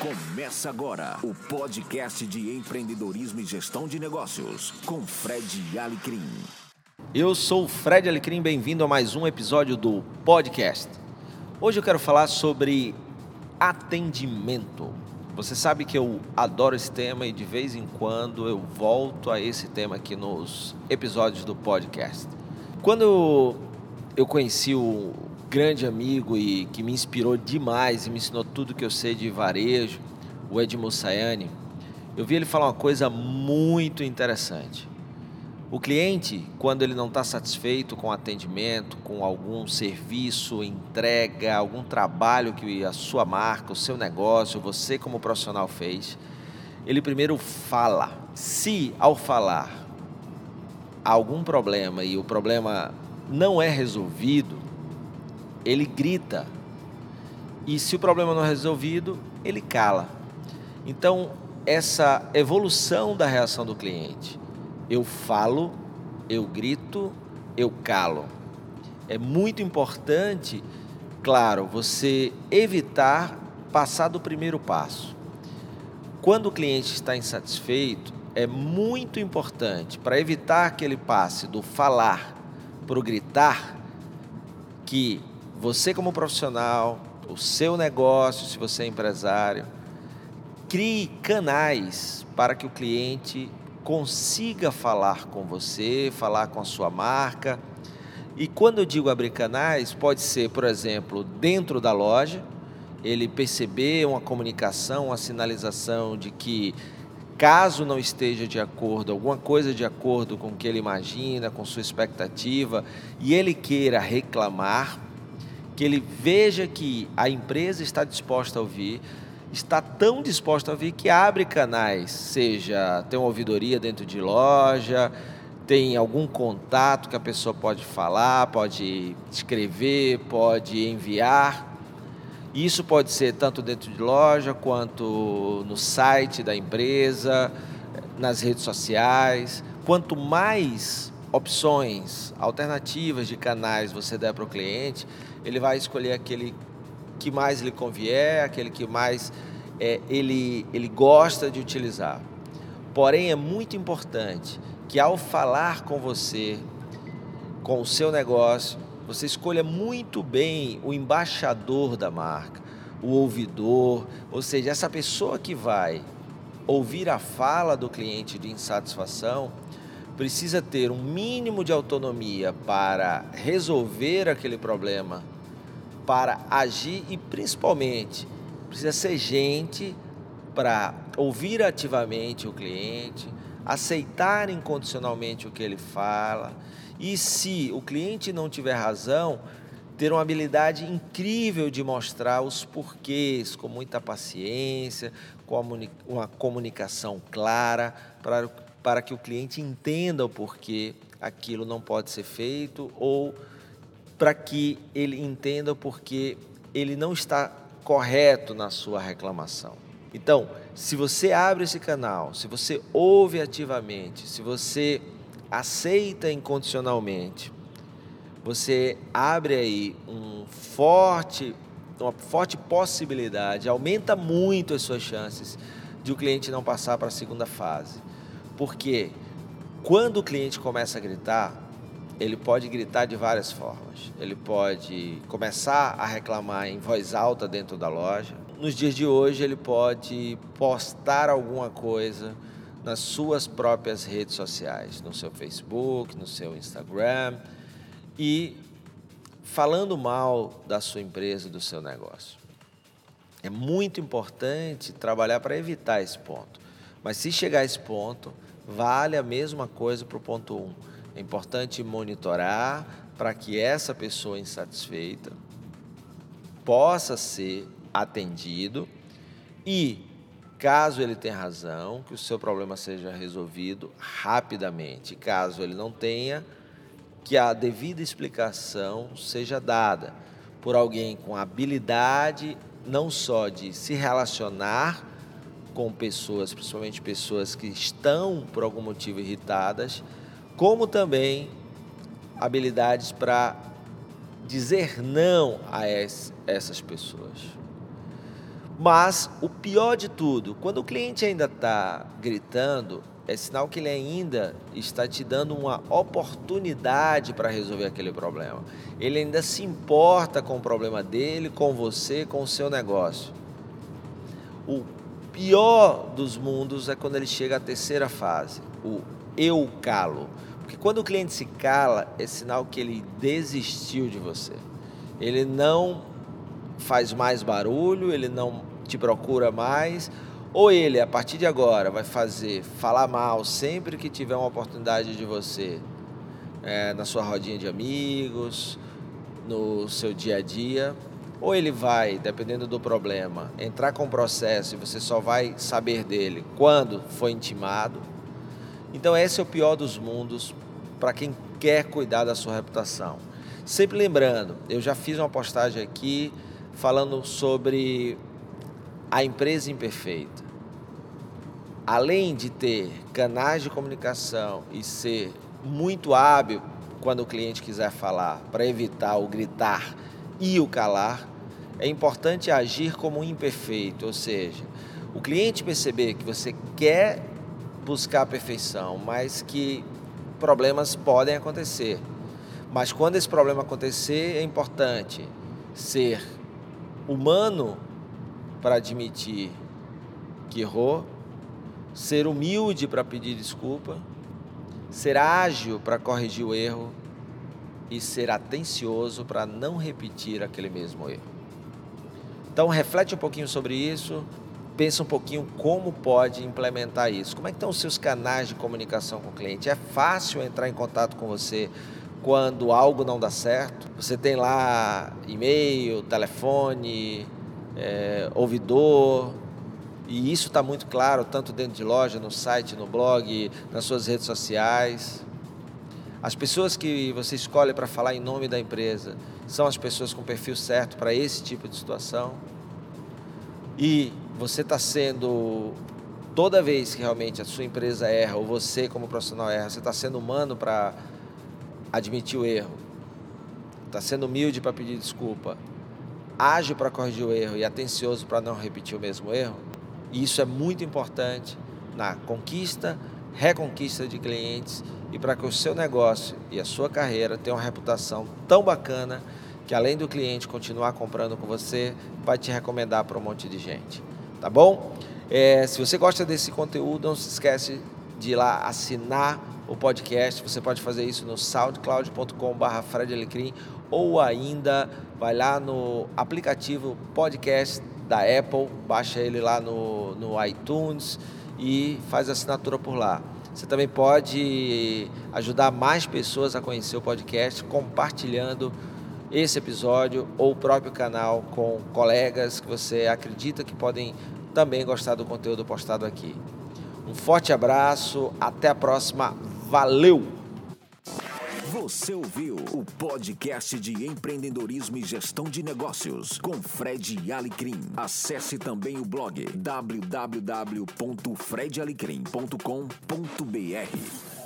Começa agora o podcast de empreendedorismo e gestão de negócios com Fred Alecrim. Eu sou o Fred Alecrim, bem-vindo a mais um episódio do podcast. Hoje eu quero falar sobre atendimento. Você sabe que eu adoro esse tema e de vez em quando eu volto a esse tema aqui nos episódios do podcast. Quando eu conheci o grande amigo e que me inspirou demais e me ensinou tudo que eu sei de varejo, o Edmo Sayane, eu vi ele falar uma coisa muito interessante. O cliente, quando ele não está satisfeito com o atendimento, com algum serviço, entrega, algum trabalho que a sua marca, o seu negócio, você como profissional fez, ele primeiro fala. Se ao falar há algum problema e o problema não é resolvido, ele grita. E se o problema não é resolvido, ele cala. Então, essa evolução da reação do cliente, eu falo, eu grito, eu calo. É muito importante, claro, você evitar passar do primeiro passo. Quando o cliente está insatisfeito, é muito importante para evitar que ele passe do falar para o gritar que você como profissional, o seu negócio, se você é empresário, crie canais para que o cliente consiga falar com você, falar com a sua marca. E quando eu digo abrir canais, pode ser, por exemplo, dentro da loja, ele perceber uma comunicação, uma sinalização de que caso não esteja de acordo, alguma coisa de acordo com o que ele imagina, com sua expectativa, e ele queira reclamar, que ele veja que a empresa está disposta a ouvir, está tão disposta a ouvir que abre canais, seja tem uma ouvidoria dentro de loja, tem algum contato que a pessoa pode falar, pode escrever, pode enviar. Isso pode ser tanto dentro de loja quanto no site da empresa, nas redes sociais. Quanto mais opções, alternativas de canais você der para o cliente, ele vai escolher aquele que mais lhe convier, aquele que mais é, ele, ele gosta de utilizar. Porém, é muito importante que ao falar com você, com o seu negócio, você escolha muito bem o embaixador da marca, o ouvidor, ou seja, essa pessoa que vai ouvir a fala do cliente de insatisfação, precisa ter um mínimo de autonomia para resolver aquele problema, para agir e principalmente precisa ser gente para ouvir ativamente o cliente, aceitar incondicionalmente o que ele fala e se o cliente não tiver razão, ter uma habilidade incrível de mostrar os porquês com muita paciência, com uma comunicação clara para para que o cliente entenda o porquê aquilo não pode ser feito ou para que ele entenda o porquê ele não está correto na sua reclamação. Então, se você abre esse canal, se você ouve ativamente, se você aceita incondicionalmente, você abre aí um forte, uma forte possibilidade, aumenta muito as suas chances de o cliente não passar para a segunda fase. Porque quando o cliente começa a gritar, ele pode gritar de várias formas. Ele pode começar a reclamar em voz alta dentro da loja. Nos dias de hoje, ele pode postar alguma coisa nas suas próprias redes sociais, no seu Facebook, no seu Instagram e falando mal da sua empresa, do seu negócio. É muito importante trabalhar para evitar esse ponto. Mas se chegar a esse ponto, vale a mesma coisa para o ponto 1. Um. É importante monitorar para que essa pessoa insatisfeita possa ser atendido e, caso ele tenha razão, que o seu problema seja resolvido rapidamente. Caso ele não tenha, que a devida explicação seja dada por alguém com habilidade não só de se relacionar com pessoas, principalmente pessoas que estão por algum motivo irritadas, como também habilidades para dizer não a essas pessoas. Mas o pior de tudo, quando o cliente ainda está gritando, é sinal que ele ainda está te dando uma oportunidade para resolver aquele problema. Ele ainda se importa com o problema dele, com você, com o seu negócio. O pior dos mundos é quando ele chega à terceira fase, o eu calo. Porque quando o cliente se cala, é sinal que ele desistiu de você. Ele não faz mais barulho, ele não te procura mais, ou ele, a partir de agora, vai fazer falar mal sempre que tiver uma oportunidade de você é, na sua rodinha de amigos, no seu dia a dia, ou ele vai, dependendo do problema, entrar com o processo e você só vai saber dele quando foi intimado. Então, esse é o pior dos mundos para quem quer cuidar da sua reputação. Sempre lembrando, eu já fiz uma postagem aqui falando sobre a empresa imperfeita. Além de ter canais de comunicação e ser muito hábil quando o cliente quiser falar, para evitar o gritar e o calar, é importante agir como um imperfeito, ou seja, o cliente perceber que você quer buscar a perfeição, mas que problemas podem acontecer. Mas quando esse problema acontecer, é importante ser humano para admitir que errou, ser humilde para pedir desculpa, ser ágil para corrigir o erro e ser atencioso para não repetir aquele mesmo erro. Então reflete um pouquinho sobre isso, pensa um pouquinho como pode implementar isso. Como é que estão os seus canais de comunicação com o cliente? É fácil entrar em contato com você quando algo não dá certo? Você tem lá e-mail, telefone, é, ouvidor, e isso está muito claro, tanto dentro de loja, no site, no blog, nas suas redes sociais. As pessoas que você escolhe para falar em nome da empresa são as pessoas com perfil certo para esse tipo de situação. E você está sendo, toda vez que realmente a sua empresa erra, ou você como profissional erra, você está sendo humano para admitir o erro, está sendo humilde para pedir desculpa, ágil para corrigir o erro e atencioso para não repetir o mesmo erro, e isso é muito importante na conquista, reconquista de clientes e para que o seu negócio e a sua carreira tenham uma reputação tão bacana que além do cliente continuar comprando com você, vai te recomendar para um monte de gente. Tá bom? É, se você gosta desse conteúdo, não se esquece de ir lá assinar o podcast. Você pode fazer isso no soundcloud.com.br Fred Alecrim ou ainda vai lá no aplicativo podcast da Apple, baixa ele lá no, no iTunes e faz assinatura por lá. Você também pode ajudar mais pessoas a conhecer o podcast compartilhando esse episódio ou o próprio canal com colegas que você acredita que podem também gostar do conteúdo postado aqui. Um forte abraço, até a próxima, valeu! Você ouviu o podcast de empreendedorismo e gestão de negócios com Fred Alecrim. Acesse também o blog www.fredalecrim.com.br.